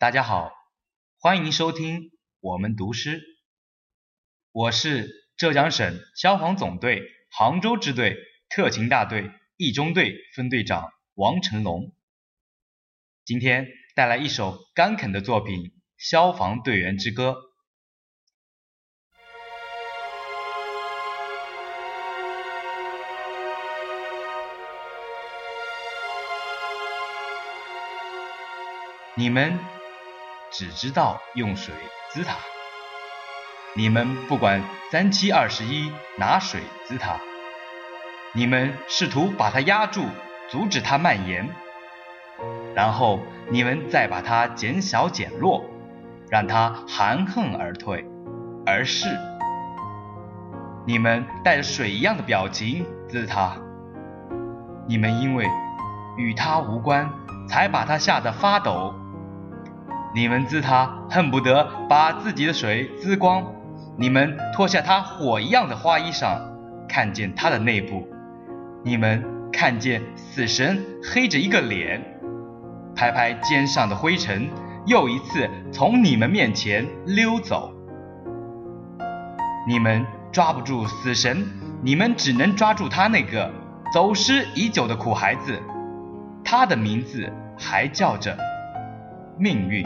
大家好，欢迎收听我们读诗。我是浙江省消防总队杭州支队特勤大队一中队分队长王成龙。今天带来一首甘恳的作品《消防队员之歌》。你们只知道用水滋它，你们不管三七二十一拿水滋它，你们试图把它压住，阻止它蔓延，然后你们再把它减小减弱，让它含恨而退，而是你们带着水一样的表情滋它，你们因为与它无关，才把它吓得发抖。你们滋他，恨不得把自己的水滋光；你们脱下他火一样的花衣裳，看见他的内部；你们看见死神黑着一个脸，拍拍肩上的灰尘，又一次从你们面前溜走。你们抓不住死神，你们只能抓住他那个走失已久的苦孩子，他的名字还叫着命运。